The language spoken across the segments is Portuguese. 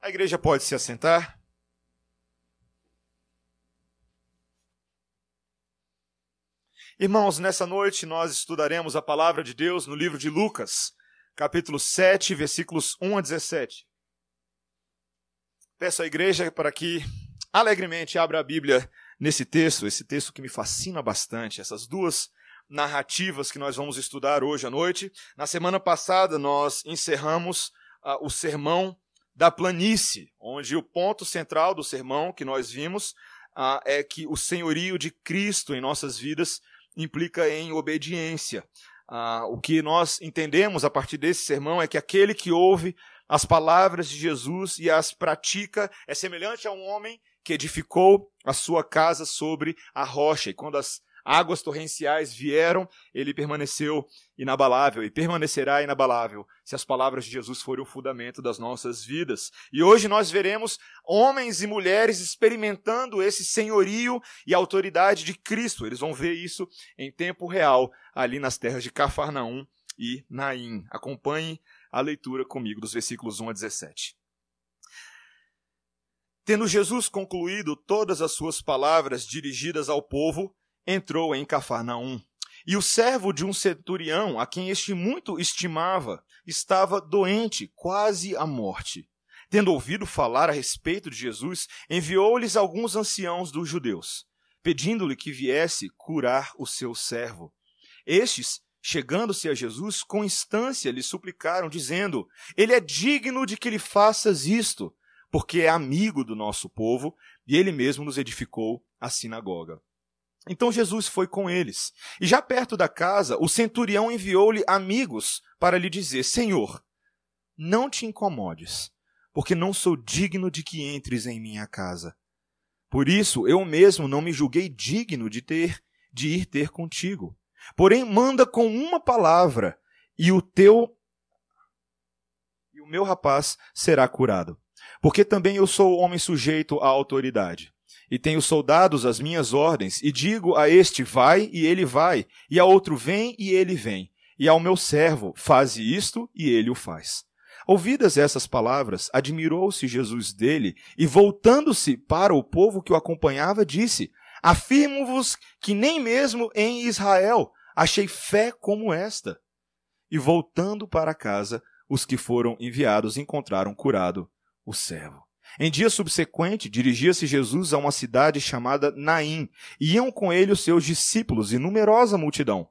A igreja pode se assentar. Irmãos, nessa noite nós estudaremos a palavra de Deus no livro de Lucas, capítulo 7, versículos 1 a 17. Peço à igreja para que alegremente abra a Bíblia nesse texto, esse texto que me fascina bastante, essas duas narrativas que nós vamos estudar hoje à noite. Na semana passada nós encerramos uh, o sermão da planície, onde o ponto central do sermão que nós vimos uh, é que o senhorio de Cristo em nossas vidas implica em obediência. Uh, o que nós entendemos a partir desse sermão é que aquele que ouve as palavras de Jesus e as pratica é semelhante a um homem que edificou a sua casa sobre a rocha. E quando as águas torrenciais vieram, ele permaneceu inabalável e permanecerá inabalável se as palavras de Jesus forem o fundamento das nossas vidas. E hoje nós veremos homens e mulheres experimentando esse senhorio e autoridade de Cristo. Eles vão ver isso em tempo real ali nas terras de Cafarnaum e Naim. Acompanhe a leitura comigo dos versículos 1 a 17. Tendo Jesus concluído todas as suas palavras dirigidas ao povo, entrou em Cafarnaum. E o servo de um centurião, a quem este muito estimava, estava doente, quase à morte. Tendo ouvido falar a respeito de Jesus, enviou-lhes alguns anciãos dos judeus, pedindo-lhe que viesse curar o seu servo. Estes, chegando-se a Jesus, com instância lhe suplicaram, dizendo: Ele é digno de que lhe faças isto, porque é amigo do nosso povo e ele mesmo nos edificou a sinagoga. Então Jesus foi com eles. E já perto da casa, o centurião enviou-lhe amigos para lhe dizer: Senhor, não te incomodes, porque não sou digno de que entres em minha casa. Por isso eu mesmo não me julguei digno de ter de ir ter contigo. Porém manda com uma palavra e o teu e o meu rapaz será curado. Porque também eu sou homem sujeito à autoridade e tenho soldados às minhas ordens, e digo a este vai, e ele vai, e a outro vem, e ele vem, e ao meu servo faze isto, e ele o faz. Ouvidas essas palavras, admirou-se Jesus dele, e voltando-se para o povo que o acompanhava, disse: Afirmo-vos que nem mesmo em Israel achei fé como esta. E voltando para casa, os que foram enviados encontraram curado o servo. Em dia subsequente, dirigia-se Jesus a uma cidade chamada Naim, e iam com ele os seus discípulos e numerosa multidão.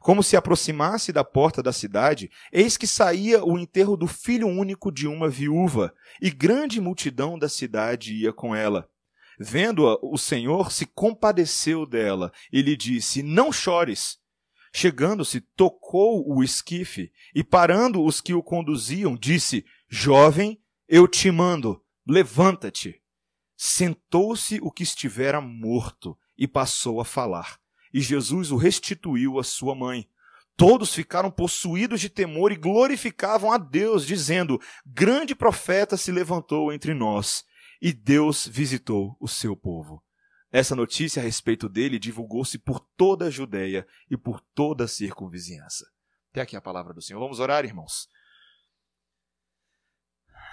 Como se aproximasse da porta da cidade, eis que saía o enterro do filho único de uma viúva, e grande multidão da cidade ia com ela. Vendo-a, o Senhor se compadeceu dela e lhe disse: Não chores. Chegando-se, tocou o esquife e, parando os que o conduziam, disse: Jovem, eu te mando, Levanta-te. Sentou-se o que estivera morto e passou a falar. E Jesus o restituiu à sua mãe. Todos ficaram possuídos de temor e glorificavam a Deus, dizendo: Grande profeta se levantou entre nós, e Deus visitou o seu povo. Essa notícia a respeito dele divulgou-se por toda a Judéia e por toda a circunvizinhança. Até aqui a palavra do Senhor. Vamos orar, irmãos.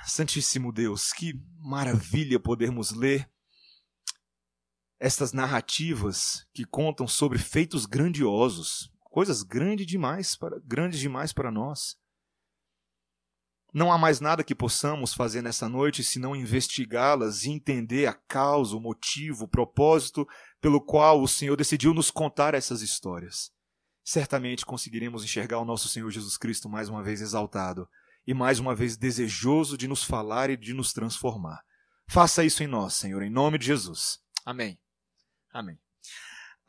Santíssimo Deus, que maravilha podermos ler estas narrativas que contam sobre feitos grandiosos, coisas grandes demais para, grandes demais para nós. Não há mais nada que possamos fazer nessa noite senão investigá-las e entender a causa, o motivo, o propósito pelo qual o Senhor decidiu nos contar essas histórias. Certamente conseguiremos enxergar o nosso Senhor Jesus Cristo mais uma vez exaltado e mais uma vez desejoso de nos falar e de nos transformar. Faça isso em nós, Senhor, em nome de Jesus. Amém. Amém.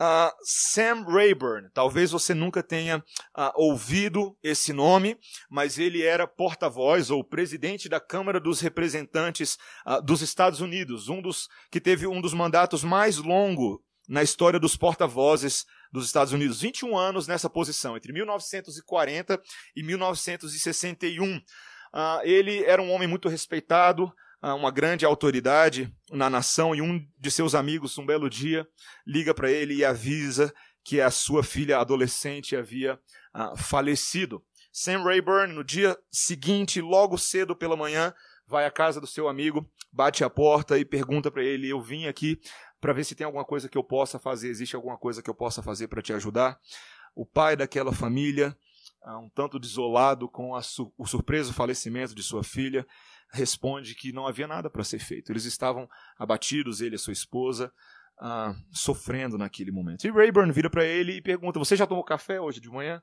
Uh, Sam Rayburn, talvez você nunca tenha uh, ouvido esse nome, mas ele era porta-voz ou presidente da Câmara dos Representantes uh, dos Estados Unidos, um dos que teve um dos mandatos mais longos na história dos porta-vozes dos Estados Unidos. 21 anos nessa posição, entre 1940 e 1961. Uh, ah, ele era um homem muito respeitado, uh, uma grande autoridade na nação, e um de seus amigos, um belo dia, liga para ele e avisa que a sua filha adolescente havia uh, falecido. Sam Rayburn, no dia seguinte, logo cedo pela manhã, vai à casa do seu amigo, bate a porta e pergunta para ele: Eu vim aqui para ver se tem alguma coisa que eu possa fazer, existe alguma coisa que eu possa fazer para te ajudar. O pai daquela família, ah, um tanto desolado com su o surpreso falecimento de sua filha, responde que não havia nada para ser feito. Eles estavam abatidos, ele e sua esposa, ah, sofrendo naquele momento. E Rayburn vira para ele e pergunta: Você já tomou café hoje de manhã?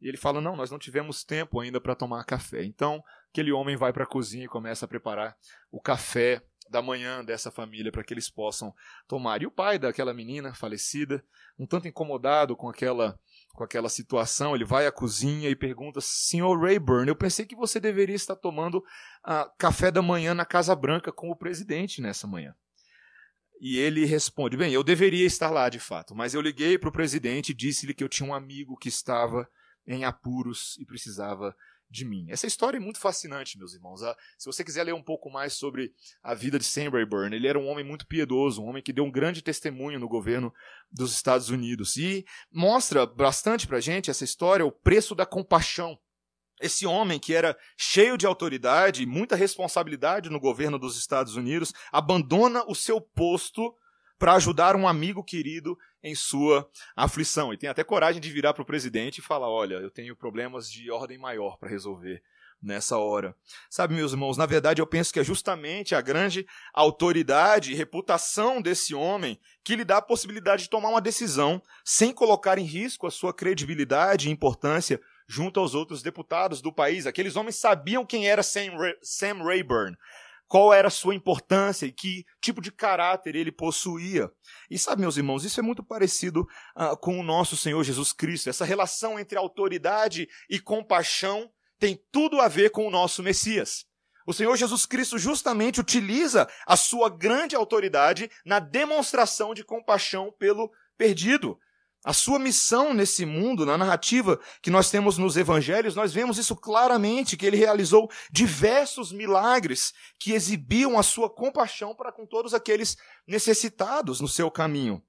E ele fala: Não, nós não tivemos tempo ainda para tomar café. Então, aquele homem vai para a cozinha e começa a preparar o café da manhã dessa família para que eles possam tomar. E o pai daquela menina falecida, um tanto incomodado com aquela com aquela situação, ele vai à cozinha e pergunta: Senhor Rayburn, eu pensei que você deveria estar tomando uh, café da manhã na Casa Branca com o presidente nessa manhã. E ele responde: Bem, eu deveria estar lá de fato, mas eu liguei para o presidente e disse-lhe que eu tinha um amigo que estava em apuros e precisava de mim. Essa história é muito fascinante, meus irmãos. Ah, se você quiser ler um pouco mais sobre a vida de Sam Rayburn, ele era um homem muito piedoso, um homem que deu um grande testemunho no governo dos Estados Unidos. E mostra bastante pra gente essa história, o preço da compaixão. Esse homem que era cheio de autoridade e muita responsabilidade no governo dos Estados Unidos, abandona o seu posto para ajudar um amigo querido em sua aflição. E tem até coragem de virar para o presidente e falar: olha, eu tenho problemas de ordem maior para resolver nessa hora. Sabe, meus irmãos, na verdade eu penso que é justamente a grande autoridade e reputação desse homem que lhe dá a possibilidade de tomar uma decisão sem colocar em risco a sua credibilidade e importância junto aos outros deputados do país. Aqueles homens sabiam quem era Sam, Sam Rayburn qual era a sua importância e que tipo de caráter ele possuía. E sabe, meus irmãos, isso é muito parecido uh, com o nosso Senhor Jesus Cristo. Essa relação entre autoridade e compaixão tem tudo a ver com o nosso Messias. O Senhor Jesus Cristo justamente utiliza a sua grande autoridade na demonstração de compaixão pelo perdido. A sua missão nesse mundo, na narrativa que nós temos nos evangelhos, nós vemos isso claramente, que ele realizou diversos milagres que exibiam a sua compaixão para com todos aqueles necessitados no seu caminho.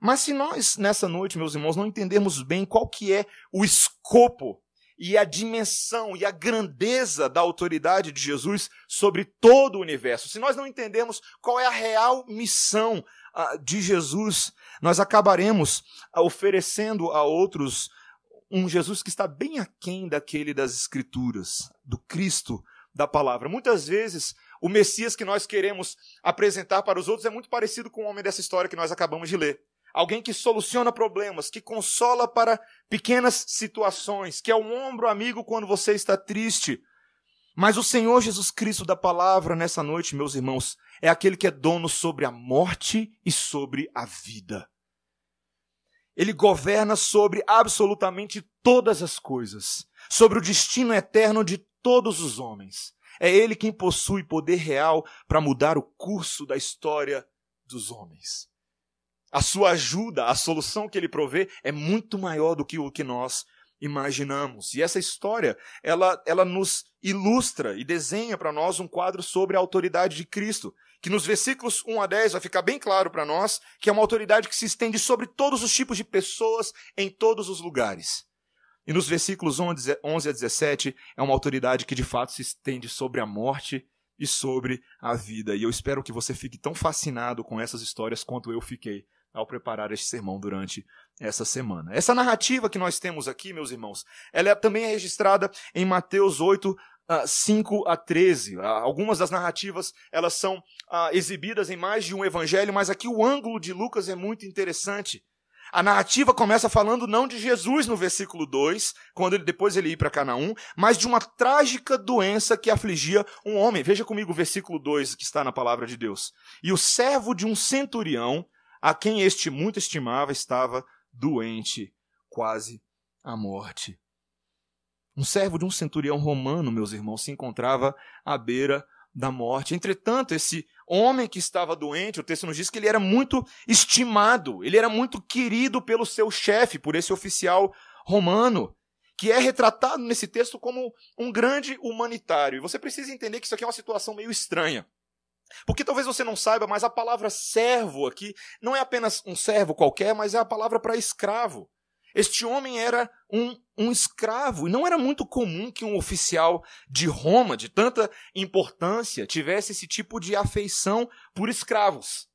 Mas se nós, nessa noite, meus irmãos, não entendermos bem qual que é o escopo e a dimensão e a grandeza da autoridade de Jesus sobre todo o universo, se nós não entendermos qual é a real missão de Jesus, nós acabaremos oferecendo a outros um Jesus que está bem aquém daquele das Escrituras, do Cristo da palavra. Muitas vezes, o Messias que nós queremos apresentar para os outros é muito parecido com o homem dessa história que nós acabamos de ler. Alguém que soluciona problemas, que consola para pequenas situações, que é um ombro amigo quando você está triste. Mas o Senhor Jesus Cristo da palavra nessa noite, meus irmãos, é aquele que é dono sobre a morte e sobre a vida. Ele governa sobre absolutamente todas as coisas, sobre o destino eterno de todos os homens. É ele quem possui poder real para mudar o curso da história dos homens. A sua ajuda, a solução que ele provê é muito maior do que o que nós imaginamos. E essa história, ela, ela nos ilustra e desenha para nós um quadro sobre a autoridade de Cristo, que nos versículos 1 a 10 vai ficar bem claro para nós que é uma autoridade que se estende sobre todos os tipos de pessoas em todos os lugares. E nos versículos 11 a 17 é uma autoridade que de fato se estende sobre a morte e sobre a vida. E eu espero que você fique tão fascinado com essas histórias quanto eu fiquei ao preparar este sermão durante essa semana. Essa narrativa que nós temos aqui, meus irmãos, ela é, também é registrada em Mateus 8, 5 a 13. Algumas das narrativas elas são exibidas em mais de um evangelho, mas aqui o ângulo de Lucas é muito interessante. A narrativa começa falando não de Jesus no versículo 2, quando ele, depois ele ir para Canaã, mas de uma trágica doença que afligia um homem. Veja comigo o versículo 2 que está na palavra de Deus. E o servo de um centurião, a quem este muito estimava, estava doente, quase à morte. Um servo de um centurião romano, meus irmãos, se encontrava à beira da morte. Entretanto, esse homem que estava doente, o texto nos diz que ele era muito estimado, ele era muito querido pelo seu chefe, por esse oficial romano, que é retratado nesse texto como um grande humanitário. E você precisa entender que isso aqui é uma situação meio estranha. Porque talvez você não saiba, mas a palavra servo aqui não é apenas um servo qualquer, mas é a palavra para escravo. Este homem era um, um escravo, e não era muito comum que um oficial de Roma, de tanta importância, tivesse esse tipo de afeição por escravos,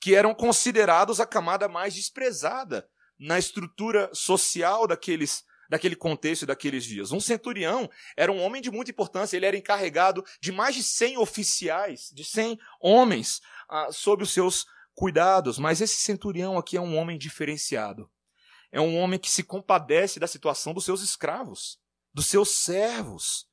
que eram considerados a camada mais desprezada na estrutura social daqueles daquele contexto daqueles dias. Um centurião era um homem de muita importância, ele era encarregado de mais de 100 oficiais, de 100 homens ah, sob os seus cuidados, mas esse centurião aqui é um homem diferenciado é um homem que se compadece da situação dos seus escravos, dos seus servos,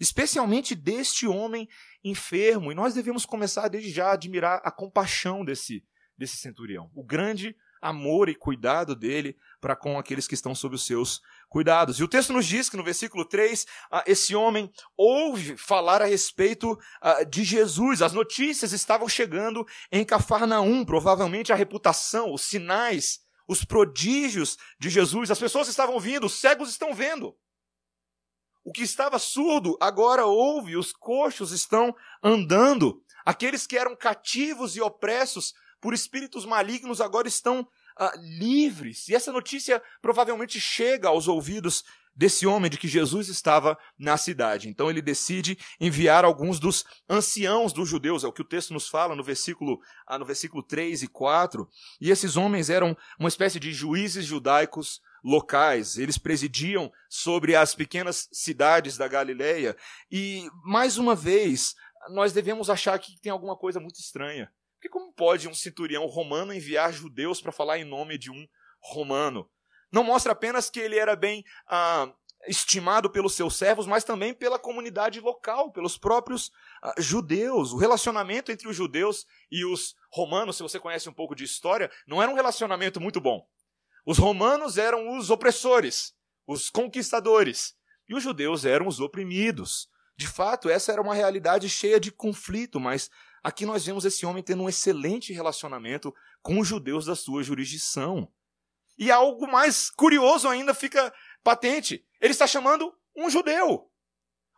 especialmente deste homem enfermo. E nós devemos começar desde já a admirar a compaixão desse, desse centurião, o grande amor e cuidado dele para com aqueles que estão sob os seus cuidados. E o texto nos diz que no versículo 3, ah, esse homem ouve falar a respeito ah, de Jesus. As notícias estavam chegando em Cafarnaum, provavelmente a reputação, os sinais os prodígios de Jesus. As pessoas estavam vindo, os cegos estão vendo. O que estava surdo agora ouve, os coxos estão andando. Aqueles que eram cativos e opressos por espíritos malignos agora estão ah, livres. E essa notícia provavelmente chega aos ouvidos desse homem de que Jesus estava na cidade. Então ele decide enviar alguns dos anciãos dos judeus, é o que o texto nos fala no versículo, ah, no versículo 3 e 4. E esses homens eram uma espécie de juízes judaicos locais, eles presidiam sobre as pequenas cidades da Galileia. E, mais uma vez, nós devemos achar que tem alguma coisa muito estranha. Porque como pode um centurião romano enviar judeus para falar em nome de um romano? Não mostra apenas que ele era bem ah, estimado pelos seus servos, mas também pela comunidade local, pelos próprios ah, judeus. O relacionamento entre os judeus e os romanos, se você conhece um pouco de história, não era um relacionamento muito bom. Os romanos eram os opressores, os conquistadores, e os judeus eram os oprimidos. De fato, essa era uma realidade cheia de conflito, mas aqui nós vemos esse homem tendo um excelente relacionamento com os judeus da sua jurisdição. E algo mais curioso ainda fica patente. Ele está chamando um judeu.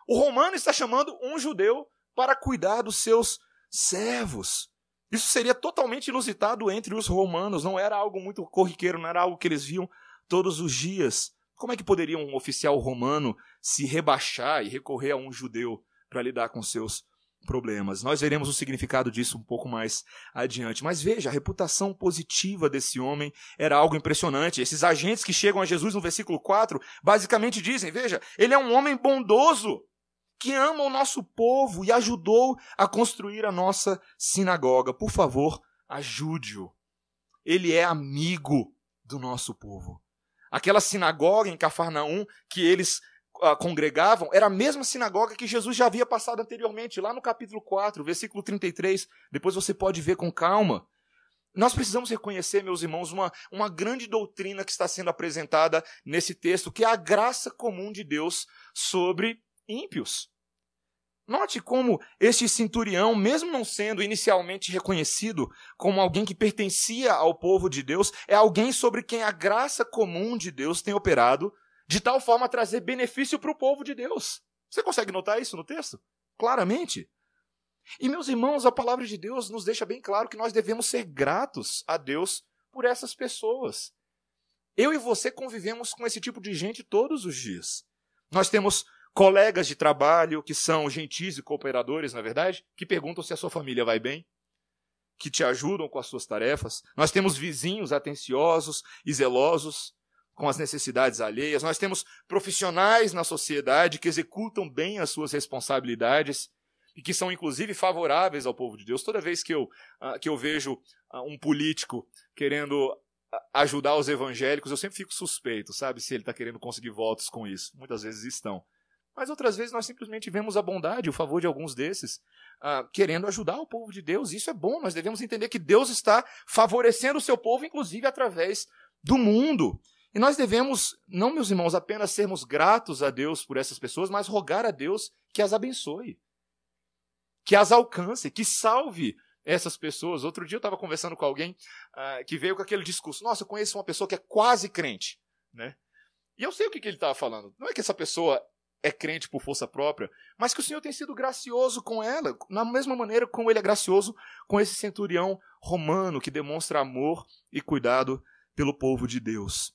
O romano está chamando um judeu para cuidar dos seus servos. Isso seria totalmente inusitado entre os romanos, não era algo muito corriqueiro, não era algo que eles viam todos os dias. Como é que poderia um oficial romano se rebaixar e recorrer a um judeu para lidar com seus problemas. Nós veremos o significado disso um pouco mais adiante. Mas veja, a reputação positiva desse homem era algo impressionante. Esses agentes que chegam a Jesus no versículo 4 basicamente dizem: Veja, ele é um homem bondoso que ama o nosso povo e ajudou a construir a nossa sinagoga. Por favor, ajude-o. Ele é amigo do nosso povo. Aquela sinagoga em Cafarnaum que eles congregavam era a mesma sinagoga que Jesus já havia passado anteriormente, lá no capítulo 4, versículo 33. Depois você pode ver com calma. Nós precisamos reconhecer, meus irmãos, uma, uma grande doutrina que está sendo apresentada nesse texto, que é a graça comum de Deus sobre ímpios. Note como este centurião, mesmo não sendo inicialmente reconhecido como alguém que pertencia ao povo de Deus, é alguém sobre quem a graça comum de Deus tem operado de tal forma a trazer benefício para o povo de Deus. Você consegue notar isso no texto? Claramente. E, meus irmãos, a palavra de Deus nos deixa bem claro que nós devemos ser gratos a Deus por essas pessoas. Eu e você convivemos com esse tipo de gente todos os dias. Nós temos colegas de trabalho que são gentis e cooperadores, na é verdade, que perguntam se a sua família vai bem, que te ajudam com as suas tarefas. Nós temos vizinhos atenciosos e zelosos com as necessidades alheias. Nós temos profissionais na sociedade que executam bem as suas responsabilidades e que são inclusive favoráveis ao povo de Deus. Toda vez que eu, uh, que eu vejo uh, um político querendo ah, ajudar os evangélicos, eu sempre fico suspeito, sabe, se ele está querendo conseguir votos com isso. Muitas vezes estão. Mas outras vezes nós simplesmente vemos a bondade, o favor de alguns desses, uh, querendo ajudar o povo de Deus. Isso é bom, nós devemos entender que Deus está favorecendo o seu povo, inclusive através do mundo. E nós devemos, não, meus irmãos, apenas sermos gratos a Deus por essas pessoas, mas rogar a Deus que as abençoe, que as alcance, que salve essas pessoas. Outro dia eu estava conversando com alguém uh, que veio com aquele discurso: Nossa, eu conheço uma pessoa que é quase crente. Né? E eu sei o que, que ele estava falando. Não é que essa pessoa é crente por força própria, mas que o Senhor tem sido gracioso com ela, na mesma maneira como ele é gracioso com esse centurião romano que demonstra amor e cuidado pelo povo de Deus.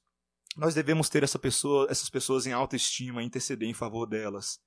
Nós devemos ter essa pessoa, essas pessoas em alta estima, interceder em favor delas.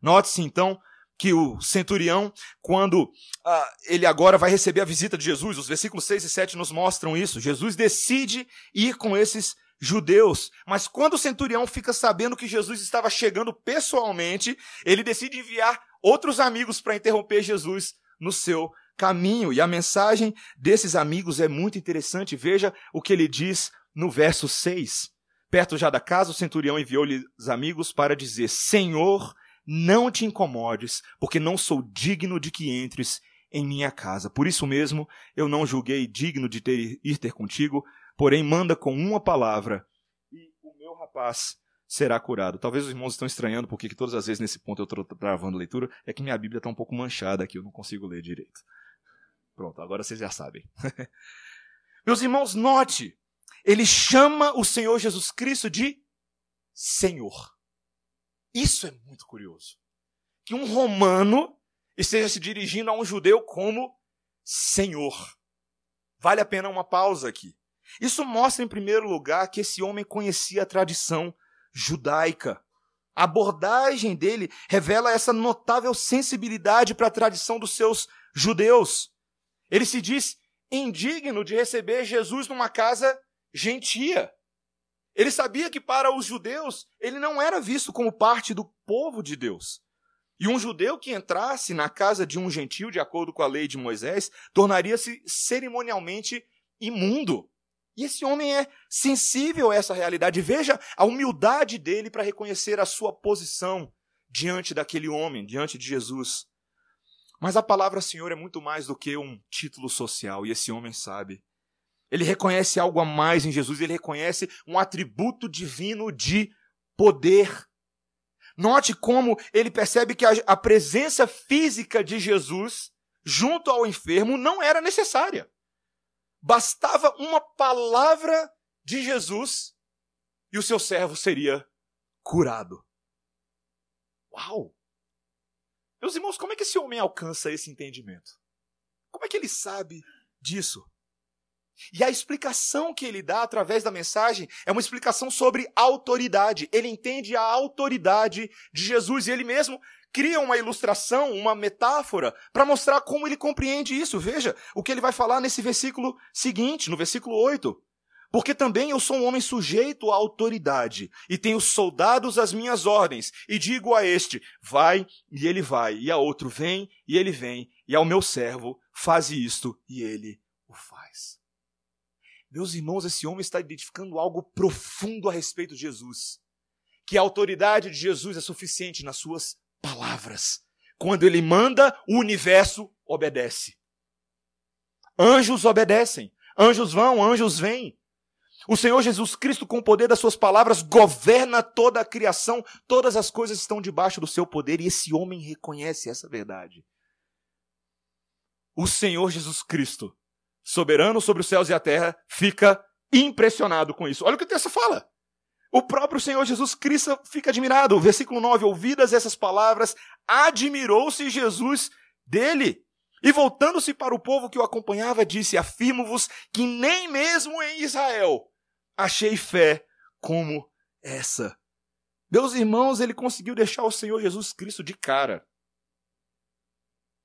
Note-se então que o centurião, quando ah, ele agora vai receber a visita de Jesus, os versículos 6 e 7 nos mostram isso. Jesus decide ir com esses judeus, mas quando o centurião fica sabendo que Jesus estava chegando pessoalmente, ele decide enviar outros amigos para interromper Jesus no seu caminho. E a mensagem desses amigos é muito interessante. Veja o que ele diz no verso 6. Perto já da casa, o centurião enviou-lhe os amigos para dizer: Senhor, não te incomodes, porque não sou digno de que entres em minha casa. Por isso mesmo, eu não julguei digno de ter, ir ter contigo, porém manda com uma palavra, e o meu rapaz será curado. Talvez os irmãos estão estranhando porque que todas as vezes nesse ponto eu estou travando a leitura, é que minha Bíblia está um pouco manchada aqui, eu não consigo ler direito. Pronto, agora vocês já sabem. Meus irmãos, note, ele chama o Senhor Jesus Cristo de Senhor. Isso é muito curioso. Que um romano esteja se dirigindo a um judeu como Senhor. Vale a pena uma pausa aqui. Isso mostra, em primeiro lugar, que esse homem conhecia a tradição judaica. A abordagem dele revela essa notável sensibilidade para a tradição dos seus judeus. Ele se diz indigno de receber Jesus numa casa gentia. Ele sabia que para os judeus ele não era visto como parte do povo de Deus. E um judeu que entrasse na casa de um gentil, de acordo com a lei de Moisés, tornaria-se cerimonialmente imundo. E esse homem é sensível a essa realidade. Veja a humildade dele para reconhecer a sua posição diante daquele homem, diante de Jesus. Mas a palavra Senhor é muito mais do que um título social, e esse homem sabe. Ele reconhece algo a mais em Jesus, ele reconhece um atributo divino de poder. Note como ele percebe que a, a presença física de Jesus junto ao enfermo não era necessária. Bastava uma palavra de Jesus e o seu servo seria curado. Uau! Meus irmãos, como é que esse homem alcança esse entendimento? Como é que ele sabe disso? E a explicação que ele dá através da mensagem é uma explicação sobre autoridade. Ele entende a autoridade de Jesus e ele mesmo cria uma ilustração, uma metáfora, para mostrar como ele compreende isso. Veja o que ele vai falar nesse versículo seguinte, no versículo 8. Porque também eu sou um homem sujeito à autoridade, e tenho soldados às minhas ordens, e digo a este, vai, e ele vai, e a outro, vem, e ele vem, e ao meu servo, faze isto, e ele o faz. Meus irmãos, esse homem está identificando algo profundo a respeito de Jesus. Que a autoridade de Jesus é suficiente nas suas palavras. Quando ele manda, o universo obedece. Anjos obedecem. Anjos vão, anjos vêm. O Senhor Jesus Cristo, com o poder das suas palavras, governa toda a criação, todas as coisas estão debaixo do seu poder e esse homem reconhece essa verdade. O Senhor Jesus Cristo soberano sobre os céus e a terra, fica impressionado com isso. Olha o que o texto fala. O próprio Senhor Jesus Cristo fica admirado. Versículo 9: Ouvidas essas palavras, admirou-se Jesus dele. E voltando-se para o povo que o acompanhava, disse: Afirmo-vos que nem mesmo em Israel achei fé como essa. Meus irmãos, ele conseguiu deixar o Senhor Jesus Cristo de cara.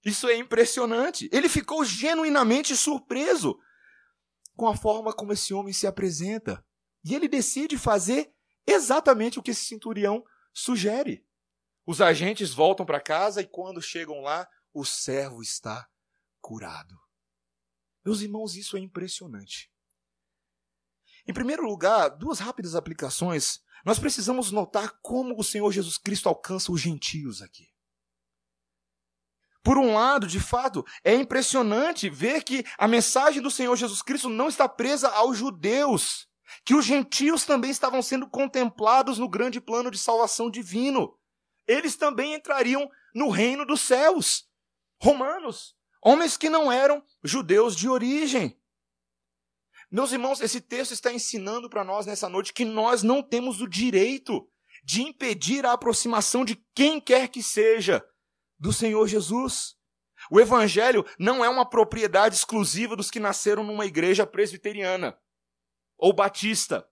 Isso é impressionante. Ele ficou genuinamente surpreso com a forma como esse homem se apresenta. E ele decide fazer exatamente o que esse centurião sugere. Os agentes voltam para casa e quando chegam lá, o servo está curado. Meus irmãos, isso é impressionante. Em primeiro lugar, duas rápidas aplicações. Nós precisamos notar como o Senhor Jesus Cristo alcança os gentios aqui. Por um lado, de fato, é impressionante ver que a mensagem do Senhor Jesus Cristo não está presa aos judeus, que os gentios também estavam sendo contemplados no grande plano de salvação divino. Eles também entrariam no reino dos céus. Romanos, homens que não eram judeus de origem. Meus irmãos, esse texto está ensinando para nós nessa noite que nós não temos o direito de impedir a aproximação de quem quer que seja do Senhor Jesus. O Evangelho não é uma propriedade exclusiva dos que nasceram numa igreja presbiteriana, ou batista,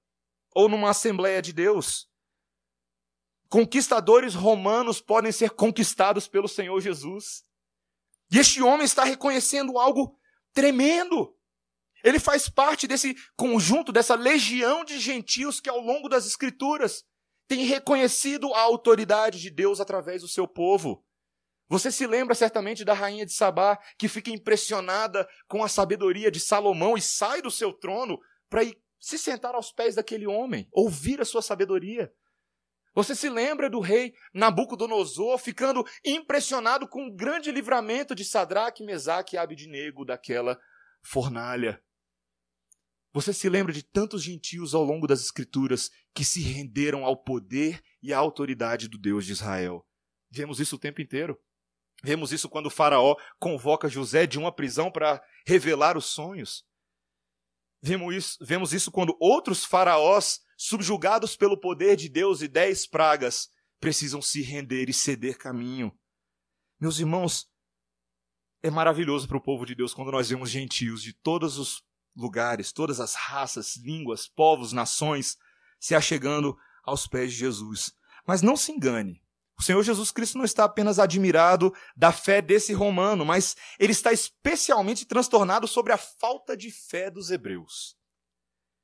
ou numa Assembleia de Deus. Conquistadores romanos podem ser conquistados pelo Senhor Jesus. E este homem está reconhecendo algo tremendo. Ele faz parte desse conjunto, dessa legião de gentios que ao longo das Escrituras tem reconhecido a autoridade de Deus através do seu povo. Você se lembra certamente da rainha de Sabá, que fica impressionada com a sabedoria de Salomão e sai do seu trono para ir se sentar aos pés daquele homem, ouvir a sua sabedoria. Você se lembra do rei Nabucodonosor ficando impressionado com o grande livramento de Sadraque, Mesaque e Abidnego daquela fornalha. Você se lembra de tantos gentios ao longo das Escrituras que se renderam ao poder e à autoridade do Deus de Israel. Vemos isso o tempo inteiro. Vemos isso quando o Faraó convoca José de uma prisão para revelar os sonhos. Vemos isso, vemos isso quando outros faraós subjugados pelo poder de Deus e dez pragas, precisam se render e ceder caminho. Meus irmãos, é maravilhoso para o povo de Deus quando nós vemos gentios de todos os lugares, todas as raças, línguas, povos, nações se achegando aos pés de Jesus. Mas não se engane. O Senhor Jesus Cristo não está apenas admirado da fé desse romano, mas ele está especialmente transtornado sobre a falta de fé dos hebreus.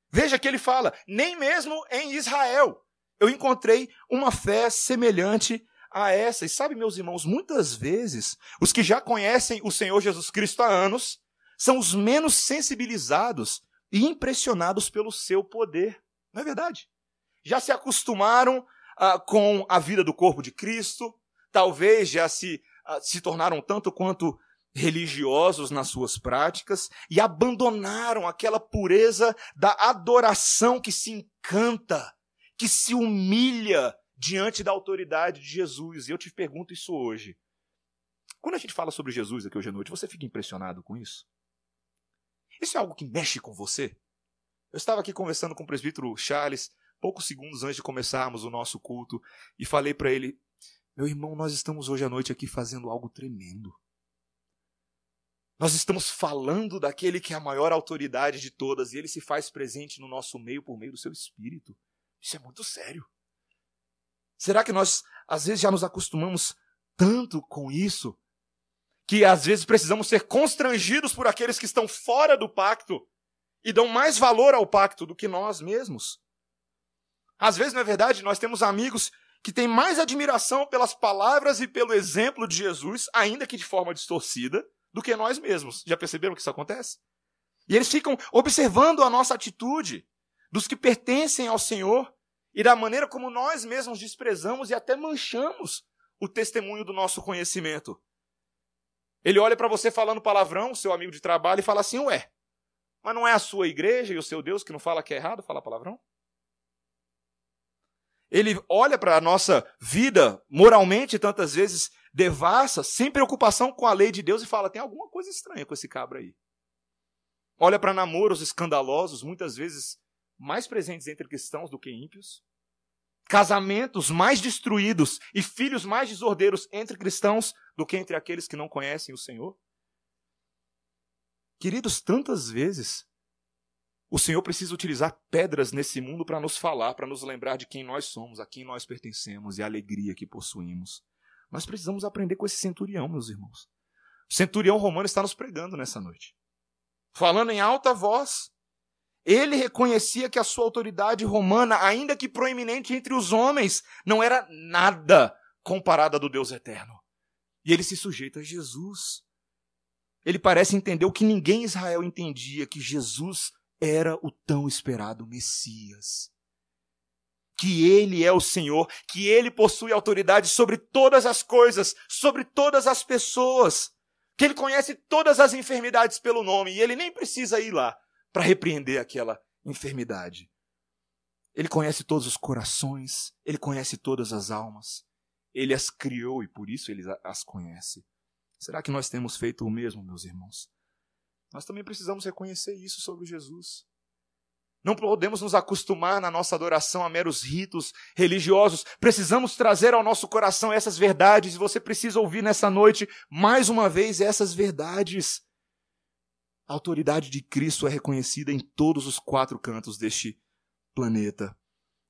Veja que ele fala: nem mesmo em Israel eu encontrei uma fé semelhante a essa. E sabe, meus irmãos, muitas vezes os que já conhecem o Senhor Jesus Cristo há anos são os menos sensibilizados e impressionados pelo seu poder. Não é verdade? Já se acostumaram ah, com a vida do corpo de Cristo, talvez já se, ah, se tornaram tanto quanto religiosos nas suas práticas e abandonaram aquela pureza da adoração que se encanta, que se humilha diante da autoridade de Jesus. E eu te pergunto isso hoje. Quando a gente fala sobre Jesus aqui hoje à noite, você fica impressionado com isso? Isso é algo que mexe com você? Eu estava aqui conversando com o presbítero Charles, poucos segundos antes de começarmos o nosso culto, e falei para ele: Meu irmão, nós estamos hoje à noite aqui fazendo algo tremendo. Nós estamos falando daquele que é a maior autoridade de todas e ele se faz presente no nosso meio por meio do seu espírito. Isso é muito sério. Será que nós, às vezes, já nos acostumamos tanto com isso que às vezes precisamos ser constrangidos por aqueles que estão fora do pacto e dão mais valor ao pacto do que nós mesmos? Às vezes, na é verdade, nós temos amigos que têm mais admiração pelas palavras e pelo exemplo de Jesus, ainda que de forma distorcida, do que nós mesmos. Já perceberam que isso acontece? E eles ficam observando a nossa atitude, dos que pertencem ao Senhor, e da maneira como nós mesmos desprezamos e até manchamos o testemunho do nosso conhecimento. Ele olha para você falando palavrão, seu amigo de trabalho, e fala assim: Ué, mas não é a sua igreja e o seu Deus que não fala que é errado falar palavrão? Ele olha para a nossa vida moralmente tantas vezes devassa, sem preocupação com a lei de Deus e fala: tem alguma coisa estranha com esse cabra aí. Olha para namoros escandalosos, muitas vezes mais presentes entre cristãos do que ímpios. Casamentos mais destruídos e filhos mais desordeiros entre cristãos do que entre aqueles que não conhecem o Senhor. Queridos, tantas vezes o Senhor precisa utilizar pedras nesse mundo para nos falar, para nos lembrar de quem nós somos, a quem nós pertencemos e a alegria que possuímos. Nós precisamos aprender com esse centurião, meus irmãos. O centurião romano está nos pregando nessa noite. Falando em alta voz, ele reconhecia que a sua autoridade romana, ainda que proeminente entre os homens, não era nada comparada do Deus eterno. E ele se sujeita a Jesus. Ele parece entender o que ninguém em Israel entendia, que Jesus era o tão esperado Messias que Ele é o Senhor, que Ele possui autoridade sobre todas as coisas, sobre todas as pessoas, que Ele conhece todas as enfermidades pelo nome e Ele nem precisa ir lá para repreender aquela enfermidade. Ele conhece todos os corações, Ele conhece todas as almas, Ele as criou e por isso Ele as conhece. Será que nós temos feito o mesmo, meus irmãos? Nós também precisamos reconhecer isso sobre Jesus. Não podemos nos acostumar na nossa adoração a meros ritos religiosos. Precisamos trazer ao nosso coração essas verdades e você precisa ouvir nessa noite mais uma vez essas verdades. A autoridade de Cristo é reconhecida em todos os quatro cantos deste planeta.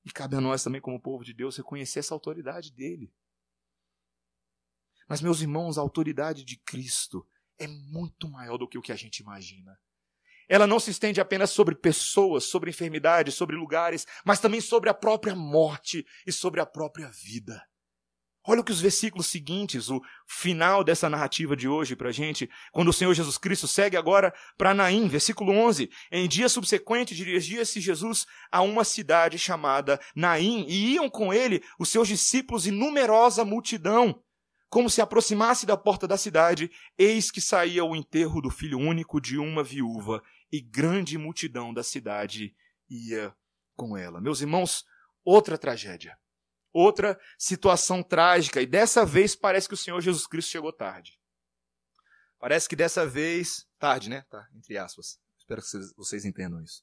E cabe a nós também, como povo de Deus, reconhecer essa autoridade dele. Mas, meus irmãos, a autoridade de Cristo é muito maior do que o que a gente imagina. Ela não se estende apenas sobre pessoas, sobre enfermidades, sobre lugares, mas também sobre a própria morte e sobre a própria vida. Olha o que os versículos seguintes, o final dessa narrativa de hoje para a gente, quando o Senhor Jesus Cristo segue agora para Naim, versículo 11. Em dia subsequente, dirigia-se Jesus a uma cidade chamada Naim, e iam com ele os seus discípulos e numerosa multidão. Como se aproximasse da porta da cidade, eis que saía o enterro do filho único de uma viúva, e grande multidão da cidade ia com ela. Meus irmãos, outra tragédia outra situação trágica. E dessa vez parece que o Senhor Jesus Cristo chegou tarde. Parece que dessa vez. Tarde, né? Tá, entre aspas. Espero que vocês, entendam isso.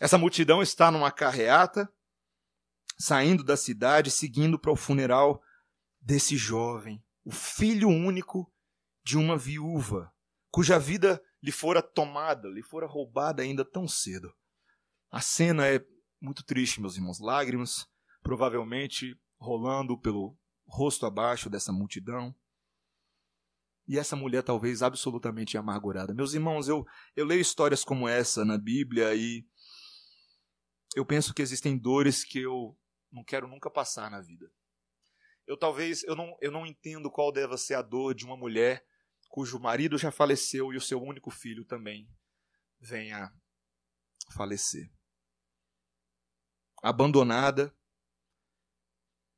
Essa multidão está numa carreata, saindo da cidade, seguindo para o funeral desse jovem, o filho único de uma viúva, cuja vida lhe fora tomada, lhe fora roubada ainda tão cedo. A cena é muito triste, meus irmãos. Lágrimas provavelmente rolando pelo rosto abaixo dessa multidão. E essa mulher talvez absolutamente amargurada. Meus irmãos, eu, eu leio histórias como essa na Bíblia e eu penso que existem dores que eu não quero nunca passar na vida. Eu talvez eu não, eu não entendo qual deva ser a dor de uma mulher cujo marido já faleceu e o seu único filho também venha falecer. Abandonada,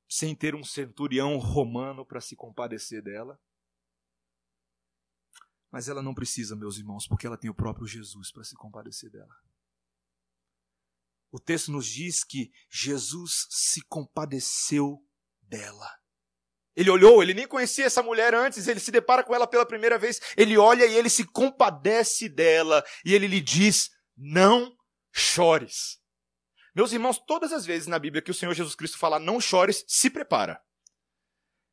sem ter um centurião romano para se compadecer dela. Mas ela não precisa, meus irmãos, porque ela tem o próprio Jesus para se compadecer dela. O texto nos diz que Jesus se compadeceu dela. Ele olhou, ele nem conhecia essa mulher antes, ele se depara com ela pela primeira vez, ele olha e ele se compadece dela e ele lhe diz: Não chores. Meus irmãos, todas as vezes na Bíblia que o Senhor Jesus Cristo fala não chores, se prepara.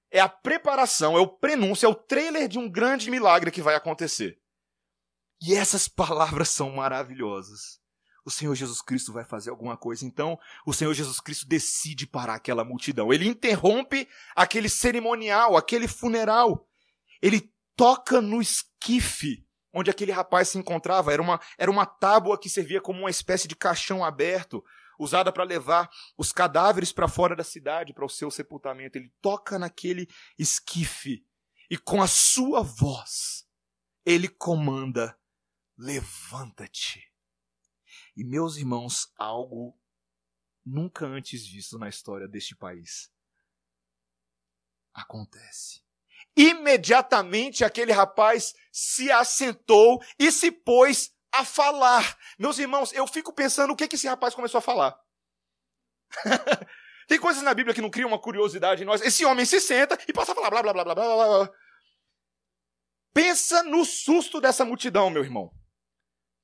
É a preparação, é o prenúncio, é o trailer de um grande milagre que vai acontecer. E essas palavras são maravilhosas. O Senhor Jesus Cristo vai fazer alguma coisa. Então, o Senhor Jesus Cristo decide parar aquela multidão. Ele interrompe aquele cerimonial, aquele funeral. Ele toca no esquife onde aquele rapaz se encontrava. Era uma, era uma tábua que servia como uma espécie de caixão aberto usada para levar os cadáveres para fora da cidade para o seu sepultamento. Ele toca naquele esquife e com a sua voz ele comanda: levanta-te. E meus irmãos, algo nunca antes visto na história deste país acontece. Imediatamente aquele rapaz se assentou e se pôs a falar. Meus irmãos, eu fico pensando o que, que esse rapaz começou a falar. Tem coisas na Bíblia que não criam uma curiosidade em nós. Esse homem se senta e passa a falar blá blá blá blá blá blá. Pensa no susto dessa multidão, meu irmão.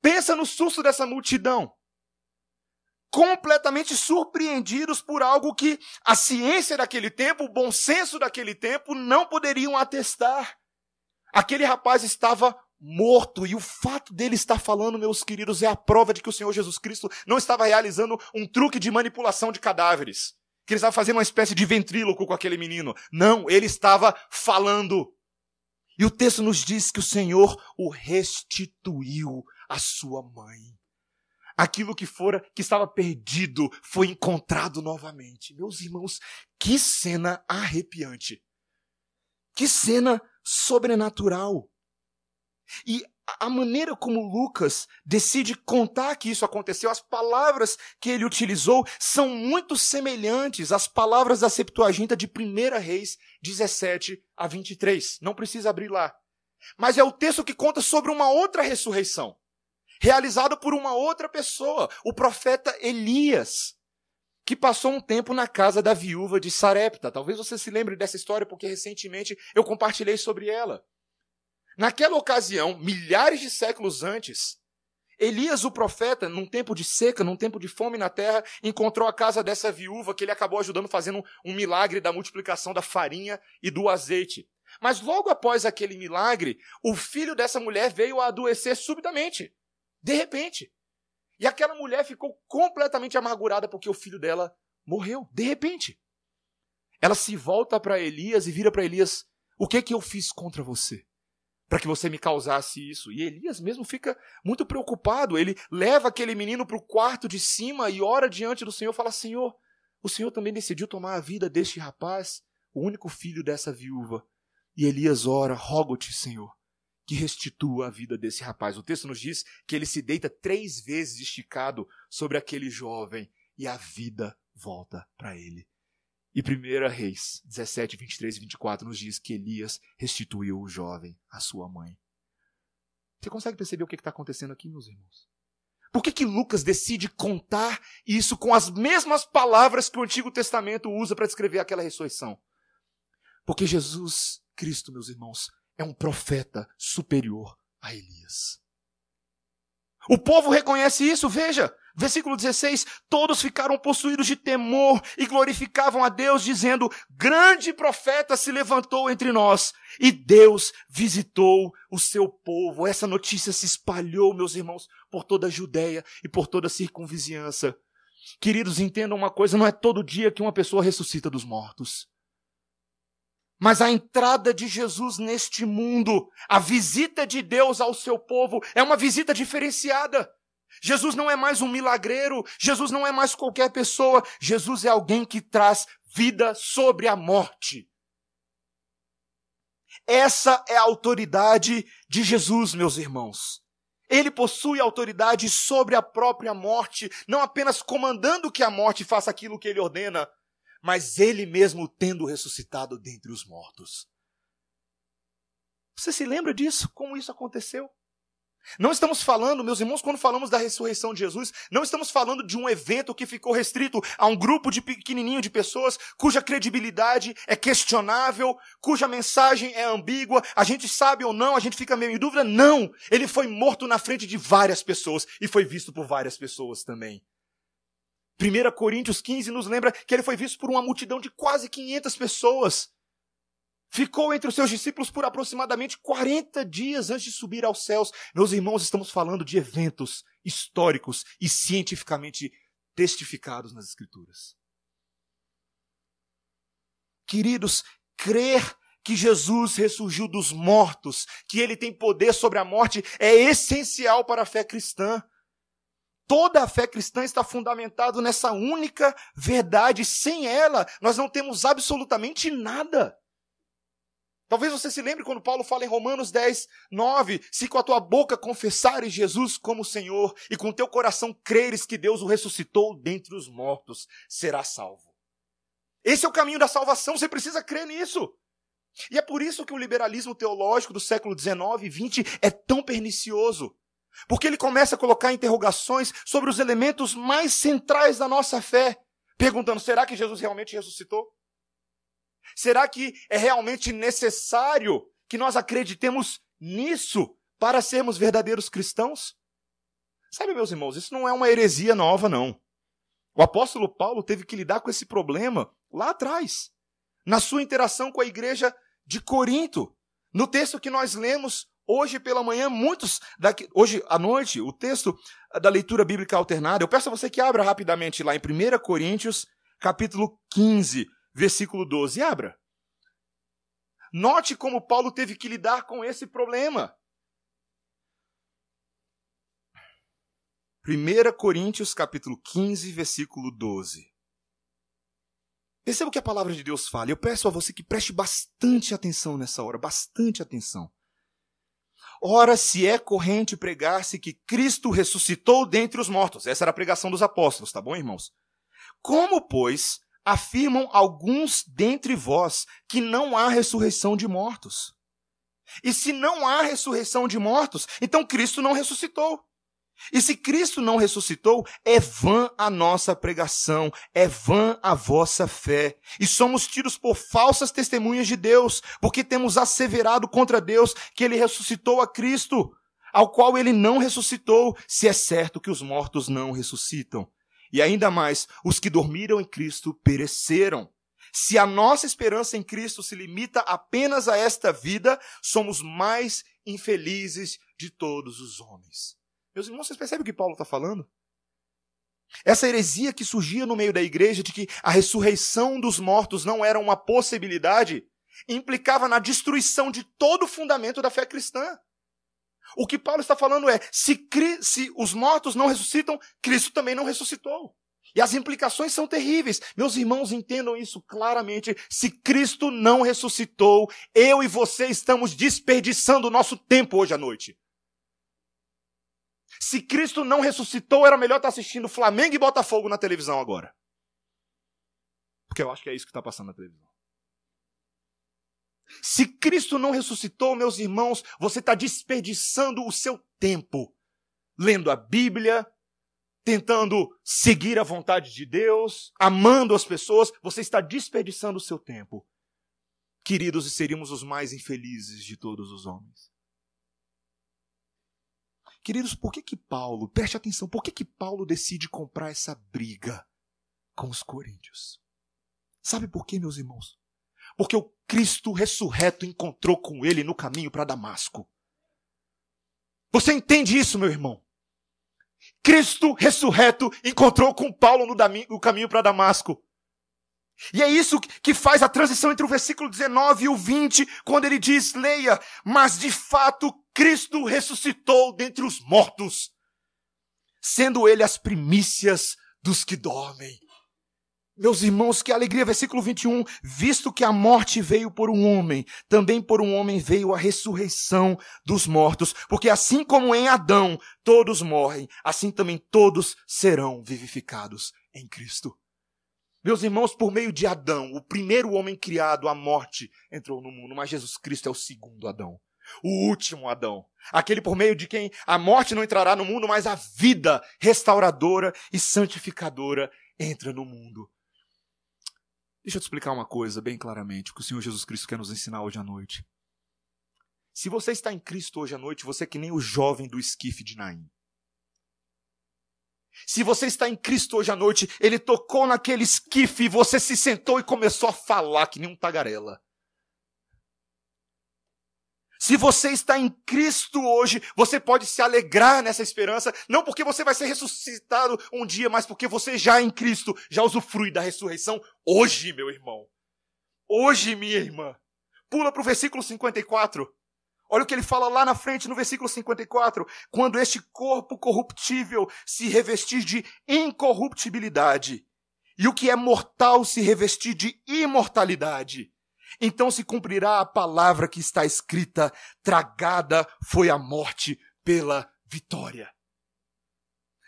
Pensa no susto dessa multidão. Completamente surpreendidos por algo que a ciência daquele tempo, o bom senso daquele tempo não poderiam atestar. Aquele rapaz estava morto. E o fato dele estar falando, meus queridos, é a prova de que o Senhor Jesus Cristo não estava realizando um truque de manipulação de cadáveres. Que ele estava fazendo uma espécie de ventríloco com aquele menino. Não, ele estava falando. E o texto nos diz que o Senhor o restituiu à sua mãe. Aquilo que fora, que estava perdido, foi encontrado novamente. Meus irmãos, que cena arrepiante. Que cena sobrenatural. E a maneira como Lucas decide contar que isso aconteceu, as palavras que ele utilizou são muito semelhantes às palavras da Septuaginta de 1 Reis 17 a 23. Não precisa abrir lá. Mas é o texto que conta sobre uma outra ressurreição, realizada por uma outra pessoa, o profeta Elias, que passou um tempo na casa da viúva de Sarepta. Talvez você se lembre dessa história porque recentemente eu compartilhei sobre ela. Naquela ocasião, milhares de séculos antes, Elias, o profeta, num tempo de seca, num tempo de fome na terra, encontrou a casa dessa viúva que ele acabou ajudando fazendo um milagre da multiplicação da farinha e do azeite. Mas logo após aquele milagre, o filho dessa mulher veio a adoecer subitamente, de repente. E aquela mulher ficou completamente amargurada porque o filho dela morreu, de repente. Ela se volta para Elias e vira para Elias: O que que eu fiz contra você? Para que você me causasse isso. E Elias mesmo fica muito preocupado. Ele leva aquele menino para o quarto de cima e ora diante do Senhor, fala: Senhor, o Senhor também decidiu tomar a vida deste rapaz, o único filho dessa viúva. E Elias ora: Rogo-te, Senhor, que restitua a vida desse rapaz. O texto nos diz que ele se deita três vezes esticado sobre aquele jovem e a vida volta para ele. E 1 Reis 17, 23 e 24 nos diz que Elias restituiu o jovem à sua mãe. Você consegue perceber o que está acontecendo aqui, meus irmãos? Por que, que Lucas decide contar isso com as mesmas palavras que o Antigo Testamento usa para descrever aquela ressurreição? Porque Jesus Cristo, meus irmãos, é um profeta superior a Elias. O povo reconhece isso, veja. Versículo 16: Todos ficaram possuídos de temor e glorificavam a Deus, dizendo: Grande profeta se levantou entre nós e Deus visitou o seu povo. Essa notícia se espalhou, meus irmãos, por toda a Judéia e por toda a circunvizinhança. Queridos, entendam uma coisa: não é todo dia que uma pessoa ressuscita dos mortos. Mas a entrada de Jesus neste mundo, a visita de Deus ao seu povo, é uma visita diferenciada. Jesus não é mais um milagreiro, Jesus não é mais qualquer pessoa, Jesus é alguém que traz vida sobre a morte. Essa é a autoridade de Jesus, meus irmãos. Ele possui autoridade sobre a própria morte, não apenas comandando que a morte faça aquilo que ele ordena, mas ele mesmo tendo ressuscitado dentre os mortos. Você se lembra disso? Como isso aconteceu? Não estamos falando, meus irmãos, quando falamos da ressurreição de Jesus, não estamos falando de um evento que ficou restrito a um grupo de pequenininho de pessoas cuja credibilidade é questionável, cuja mensagem é ambígua, a gente sabe ou não, a gente fica meio em dúvida. Não! Ele foi morto na frente de várias pessoas e foi visto por várias pessoas também. 1 Coríntios 15 nos lembra que ele foi visto por uma multidão de quase 500 pessoas. Ficou entre os seus discípulos por aproximadamente 40 dias antes de subir aos céus. Meus irmãos, estamos falando de eventos históricos e cientificamente testificados nas Escrituras. Queridos, crer que Jesus ressurgiu dos mortos, que ele tem poder sobre a morte, é essencial para a fé cristã. Toda a fé cristã está fundamentada nessa única verdade. Sem ela, nós não temos absolutamente nada. Talvez você se lembre quando Paulo fala em Romanos 10, 9: Se com a tua boca confessares Jesus como Senhor e com teu coração creres que Deus o ressuscitou dentre os mortos, será salvo. Esse é o caminho da salvação, você precisa crer nisso. E é por isso que o liberalismo teológico do século 19 e 20 é tão pernicioso. Porque ele começa a colocar interrogações sobre os elementos mais centrais da nossa fé, perguntando: será que Jesus realmente ressuscitou? Será que é realmente necessário que nós acreditemos nisso para sermos verdadeiros cristãos? Sabe, meus irmãos, isso não é uma heresia nova, não. O apóstolo Paulo teve que lidar com esse problema lá atrás, na sua interação com a igreja de Corinto. No texto que nós lemos Hoje pela manhã, muitos, daqui, hoje à noite, o texto da leitura bíblica alternada, eu peço a você que abra rapidamente lá em 1 Coríntios, capítulo 15, versículo 12. Abra. Note como Paulo teve que lidar com esse problema. 1 Coríntios, capítulo 15, versículo 12. Perceba o que a palavra de Deus fala. Eu peço a você que preste bastante atenção nessa hora, bastante atenção. Ora, se é corrente pregar-se que Cristo ressuscitou dentre os mortos. Essa era a pregação dos apóstolos, tá bom, irmãos? Como, pois, afirmam alguns dentre vós que não há ressurreição de mortos? E se não há ressurreição de mortos, então Cristo não ressuscitou. E se Cristo não ressuscitou, é vã a nossa pregação, é vã a vossa fé. E somos tidos por falsas testemunhas de Deus, porque temos asseverado contra Deus que ele ressuscitou a Cristo, ao qual ele não ressuscitou, se é certo que os mortos não ressuscitam. E ainda mais, os que dormiram em Cristo pereceram. Se a nossa esperança em Cristo se limita apenas a esta vida, somos mais infelizes de todos os homens. Meus irmãos, vocês percebem o que Paulo está falando? Essa heresia que surgia no meio da igreja de que a ressurreição dos mortos não era uma possibilidade, implicava na destruição de todo o fundamento da fé cristã. O que Paulo está falando é: se, se, os mortos não ressuscitam, Cristo também não ressuscitou. E as implicações são terríveis. Meus irmãos entendam isso claramente. Se Cristo não ressuscitou, eu e você estamos desperdiçando o nosso tempo hoje à noite. Se Cristo não ressuscitou, era melhor estar assistindo Flamengo e Botafogo na televisão agora. Porque eu acho que é isso que está passando na televisão. Se Cristo não ressuscitou, meus irmãos, você está desperdiçando o seu tempo lendo a Bíblia, tentando seguir a vontade de Deus, amando as pessoas, você está desperdiçando o seu tempo. Queridos, e seríamos os mais infelizes de todos os homens. Queridos, por que que Paulo, preste atenção, por que que Paulo decide comprar essa briga com os coríntios? Sabe por quê, meus irmãos? Porque o Cristo ressurreto encontrou com ele no caminho para Damasco. Você entende isso, meu irmão? Cristo ressurreto encontrou com Paulo no, caminho para Damasco. E é isso que faz a transição entre o versículo 19 e o 20, quando ele diz: Leia, mas de fato Cristo ressuscitou dentre os mortos, sendo ele as primícias dos que dormem. Meus irmãos, que alegria, versículo 21. Visto que a morte veio por um homem, também por um homem veio a ressurreição dos mortos. Porque assim como em Adão todos morrem, assim também todos serão vivificados em Cristo. Meus irmãos, por meio de Adão, o primeiro homem criado, a morte entrou no mundo, mas Jesus Cristo é o segundo Adão. O último Adão. Aquele por meio de quem a morte não entrará no mundo, mas a vida restauradora e santificadora entra no mundo. Deixa eu te explicar uma coisa bem claramente, o que o Senhor Jesus Cristo quer nos ensinar hoje à noite. Se você está em Cristo hoje à noite, você é que nem o jovem do esquife de Naim. Se você está em Cristo hoje à noite, ele tocou naquele esquife e você se sentou e começou a falar que nem um tagarela. Se você está em Cristo hoje, você pode se alegrar nessa esperança, não porque você vai ser ressuscitado um dia, mas porque você já em Cristo já usufrui da ressurreição hoje, meu irmão. Hoje, minha irmã. Pula para o versículo 54. Olha o que ele fala lá na frente no versículo 54. Quando este corpo corruptível se revestir de incorruptibilidade, e o que é mortal se revestir de imortalidade. Então se cumprirá a palavra que está escrita: tragada foi a morte pela vitória.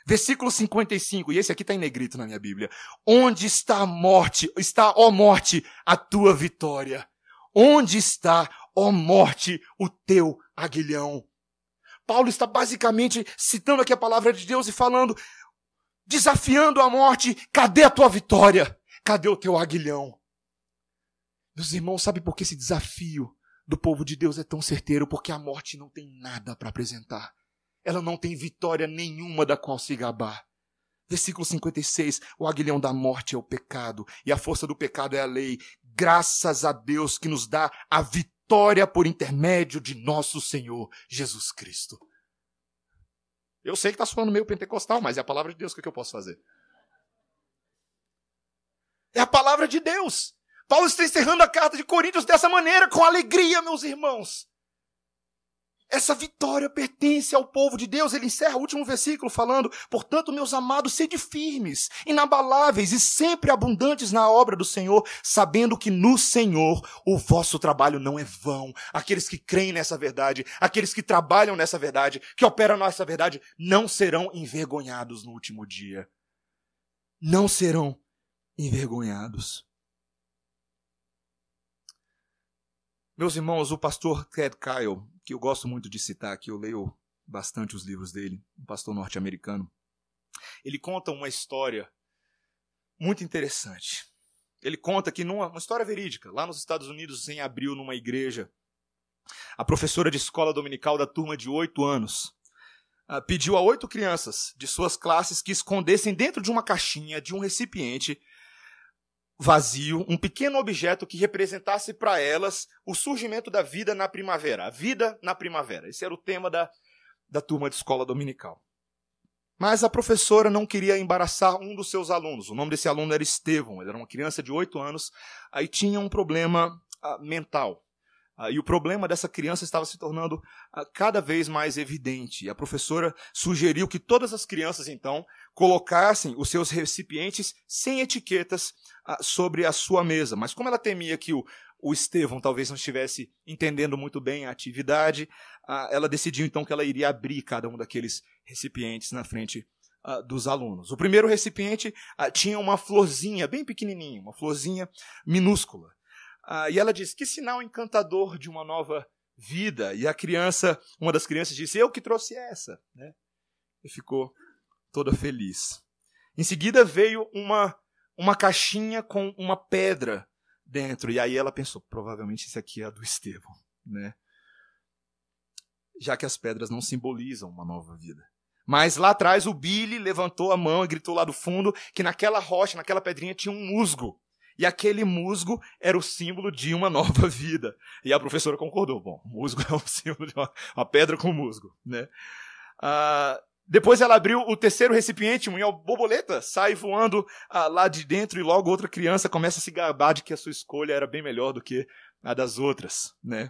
Versículo 55, e esse aqui está em negrito na minha Bíblia. Onde está a morte? Está, ó morte, a tua vitória? Onde está, ó morte, o teu aguilhão? Paulo está basicamente citando aqui a palavra de Deus e falando, desafiando a morte, cadê a tua vitória? Cadê o teu aguilhão? Meus irmãos, sabe por que esse desafio do povo de Deus é tão certeiro? Porque a morte não tem nada para apresentar. Ela não tem vitória nenhuma da qual se gabar. Versículo 56, o aguilhão da morte é o pecado, e a força do pecado é a lei. Graças a Deus que nos dá a vitória por intermédio de nosso Senhor Jesus Cristo. Eu sei que está soando meio pentecostal, mas é a palavra de Deus, o que, é que eu posso fazer? É a palavra de Deus. Paulo está encerrando a carta de Coríntios dessa maneira, com alegria, meus irmãos. Essa vitória pertence ao povo de Deus. Ele encerra o último versículo falando: Portanto, meus amados, sede firmes, inabaláveis e sempre abundantes na obra do Senhor, sabendo que no Senhor o vosso trabalho não é vão. Aqueles que creem nessa verdade, aqueles que trabalham nessa verdade, que operam nessa verdade, não serão envergonhados no último dia. Não serão envergonhados. Meus irmãos, o pastor Ted Kyle, que eu gosto muito de citar aqui, eu leio bastante os livros dele, um pastor norte-americano, ele conta uma história muito interessante. Ele conta que numa uma história verídica, lá nos Estados Unidos, em abril, numa igreja, a professora de escola dominical da turma de oito anos uh, pediu a oito crianças de suas classes que escondessem dentro de uma caixinha, de um recipiente, vazio, um pequeno objeto que representasse para elas o surgimento da vida na primavera, a vida na primavera. Esse era o tema da, da turma de escola dominical. Mas a professora não queria embaraçar um dos seus alunos. O nome desse aluno era Estevão. Ele era uma criança de 8 anos. Aí tinha um problema uh, mental. Uh, e o problema dessa criança estava se tornando uh, cada vez mais evidente. E a professora sugeriu que todas as crianças, então, colocassem os seus recipientes sem etiquetas sobre a sua mesa. Mas como ela temia que o, o Estevão talvez não estivesse entendendo muito bem a atividade, ela decidiu então que ela iria abrir cada um daqueles recipientes na frente dos alunos. O primeiro recipiente tinha uma florzinha bem pequenininha, uma florzinha minúscula. e ela disse: Que sinal encantador de uma nova vida. E a criança, uma das crianças disse: Eu que trouxe essa. Né? E ficou toda feliz. Em seguida veio uma, uma caixinha com uma pedra dentro. E aí ela pensou, provavelmente isso aqui é a do Estevão, né? Já que as pedras não simbolizam uma nova vida. Mas lá atrás o Billy levantou a mão e gritou lá do fundo que naquela rocha, naquela pedrinha tinha um musgo. E aquele musgo era o símbolo de uma nova vida. E a professora concordou. Bom, musgo é um símbolo de uma, uma pedra com musgo, né? Ah, depois ela abriu o terceiro recipiente, uma borboleta sai voando ah, lá de dentro e logo outra criança começa a se gabar de que a sua escolha era bem melhor do que a das outras, né?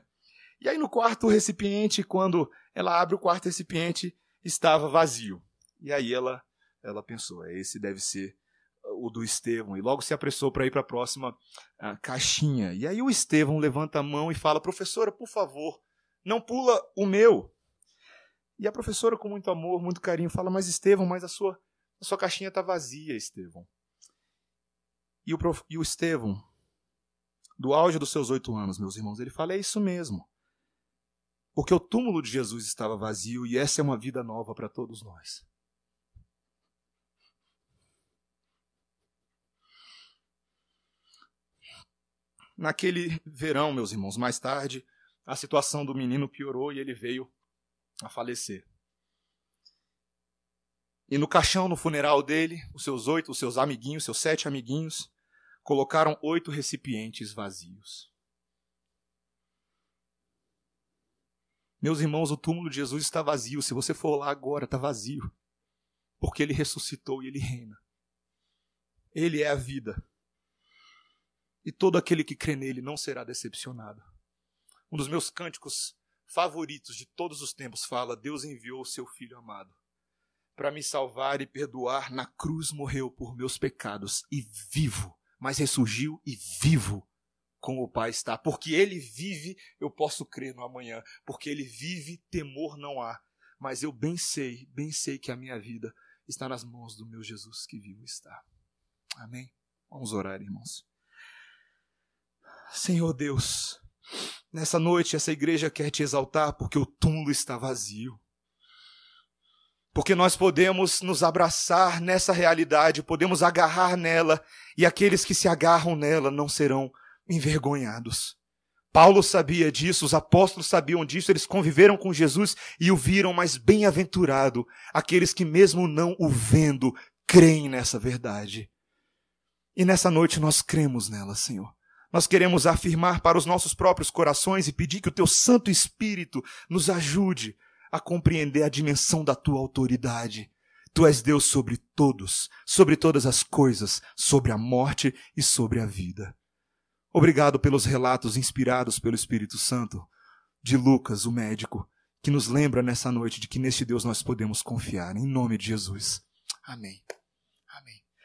E aí no quarto recipiente, quando ela abre o quarto recipiente, estava vazio. E aí ela ela pensou, é, esse deve ser o do Estevão e logo se apressou para ir para a próxima ah, caixinha. E aí o Estevão levanta a mão e fala: "Professora, por favor, não pula o meu". E a professora, com muito amor, muito carinho, fala: Mas Estevão, mas a sua, a sua caixinha está vazia, Estevão. E o, prof... e o Estevão, do auge dos seus oito anos, meus irmãos, ele fala: É isso mesmo. Porque o túmulo de Jesus estava vazio e essa é uma vida nova para todos nós. Naquele verão, meus irmãos, mais tarde, a situação do menino piorou e ele veio a falecer. E no caixão, no funeral dele, os seus oito, os seus amiguinhos, seus sete amiguinhos, colocaram oito recipientes vazios. Meus irmãos, o túmulo de Jesus está vazio. Se você for lá agora, está vazio. Porque ele ressuscitou e ele reina. Ele é a vida. E todo aquele que crê nele não será decepcionado. Um dos meus cânticos favoritos de todos os tempos fala: Deus enviou o seu filho amado para me salvar e perdoar. Na cruz morreu por meus pecados e vivo, mas ressurgiu e vivo com o Pai está. Porque ele vive, eu posso crer no amanhã. Porque ele vive, temor não há. Mas eu bem sei, bem sei que a minha vida está nas mãos do meu Jesus que vivo está. Amém? Vamos orar, irmãos. Senhor Deus, Nessa noite, essa igreja quer te exaltar porque o túmulo está vazio. Porque nós podemos nos abraçar nessa realidade, podemos agarrar nela, e aqueles que se agarram nela não serão envergonhados. Paulo sabia disso, os apóstolos sabiam disso, eles conviveram com Jesus e o viram, mas bem-aventurado aqueles que, mesmo não o vendo, creem nessa verdade. E nessa noite nós cremos nela, Senhor. Nós queremos afirmar para os nossos próprios corações e pedir que o teu Santo Espírito nos ajude a compreender a dimensão da tua autoridade. Tu és Deus sobre todos, sobre todas as coisas, sobre a morte e sobre a vida. Obrigado pelos relatos inspirados pelo Espírito Santo de Lucas, o médico, que nos lembra nessa noite de que neste Deus nós podemos confiar. Em nome de Jesus. Amém.